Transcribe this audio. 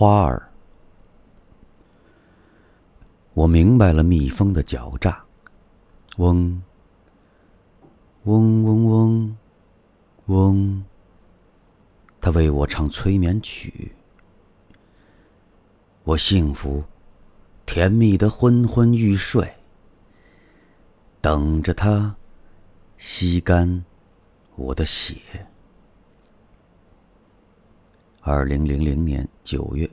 花儿。我明白了蜜蜂的狡诈，嗡，嗡嗡嗡，嗡。它为我唱催眠曲，我幸福、甜蜜的昏昏欲睡，等着它吸干我的血。二零零零年九月。